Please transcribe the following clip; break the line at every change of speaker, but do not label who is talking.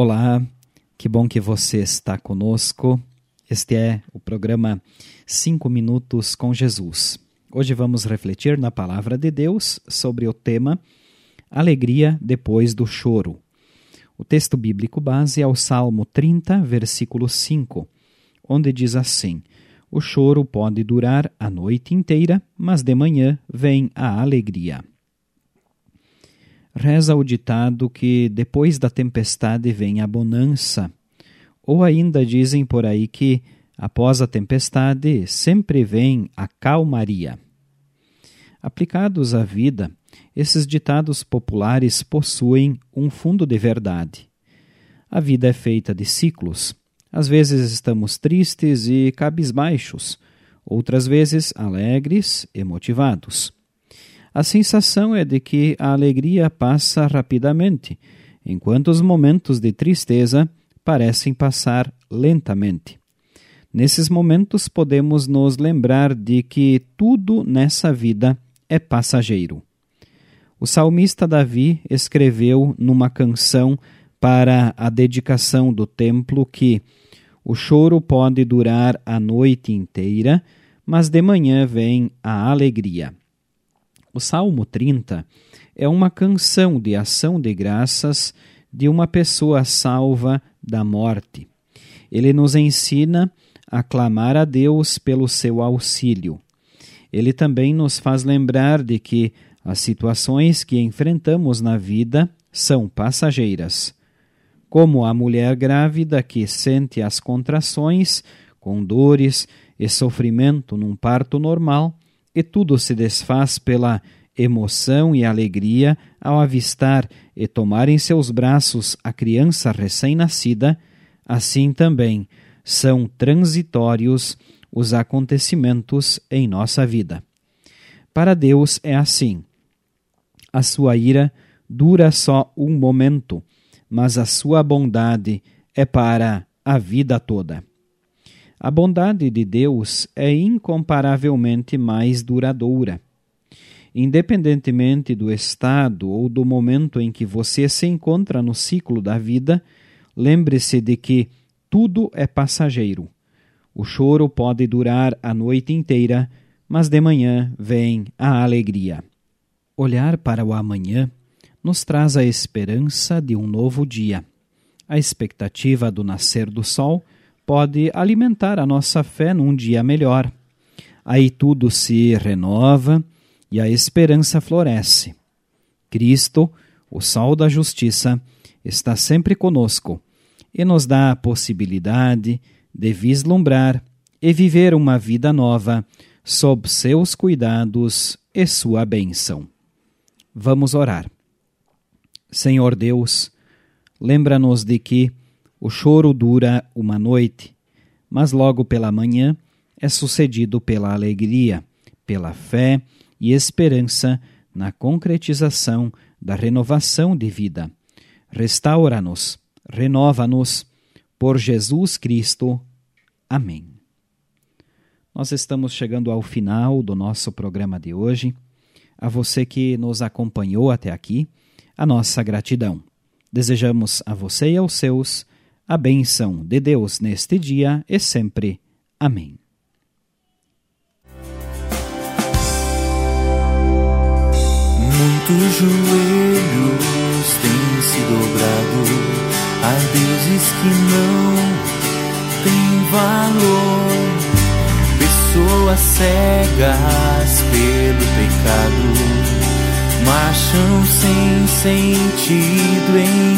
Olá, que bom que você está conosco. Este é o programa 5 Minutos com Jesus. Hoje vamos refletir na Palavra de Deus sobre o tema Alegria depois do choro. O texto bíblico base é o Salmo 30, versículo 5, onde diz assim: O choro pode durar a noite inteira, mas de manhã vem a alegria. Reza o ditado que depois da tempestade vem a bonança. Ou ainda dizem por aí que após a tempestade sempre vem a calmaria. Aplicados à vida, esses ditados populares possuem um fundo de verdade. A vida é feita de ciclos. Às vezes estamos tristes e cabisbaixos, outras vezes alegres e motivados. A sensação é de que a alegria passa rapidamente, enquanto os momentos de tristeza parecem passar lentamente. Nesses momentos podemos nos lembrar de que tudo nessa vida é passageiro. O salmista Davi escreveu numa canção para a dedicação do templo que o choro pode durar a noite inteira, mas de manhã vem a alegria. O Salmo 30 é uma canção de ação de graças de uma pessoa salva da morte. Ele nos ensina a clamar a Deus pelo seu auxílio. Ele também nos faz lembrar de que as situações que enfrentamos na vida são passageiras. Como a mulher grávida que sente as contrações, com dores e sofrimento num parto normal, e tudo se desfaz pela emoção e alegria ao avistar e tomar em seus braços a criança recém-nascida, assim também são transitórios os acontecimentos em nossa vida. Para Deus é assim. A sua ira dura só um momento, mas a sua bondade é para a vida toda. A bondade de Deus é incomparavelmente mais duradoura. Independentemente do estado ou do momento em que você se encontra no ciclo da vida, lembre-se de que tudo é passageiro. O choro pode durar a noite inteira, mas de manhã vem a alegria. Olhar para o amanhã nos traz a esperança de um novo dia. A expectativa do nascer do sol pode alimentar a nossa fé num dia melhor. Aí tudo se renova e a esperança floresce. Cristo, o Sol da Justiça, está sempre conosco e nos dá a possibilidade de vislumbrar e viver uma vida nova sob seus cuidados e sua bênção. Vamos orar. Senhor Deus, lembra-nos de que o choro dura uma noite, mas logo pela manhã é sucedido pela alegria, pela fé e esperança na concretização da renovação de vida. Restaura-nos, renova-nos, por Jesus Cristo. Amém. Nós estamos chegando ao final do nosso programa de hoje. A você que nos acompanhou até aqui, a nossa gratidão. Desejamos a você e aos seus a benção de Deus neste dia e sempre. Amém.
Muitos joelhos têm se dobrado a deuses que não têm valor. Pessoas cegas pelo pecado marcham sem sentido em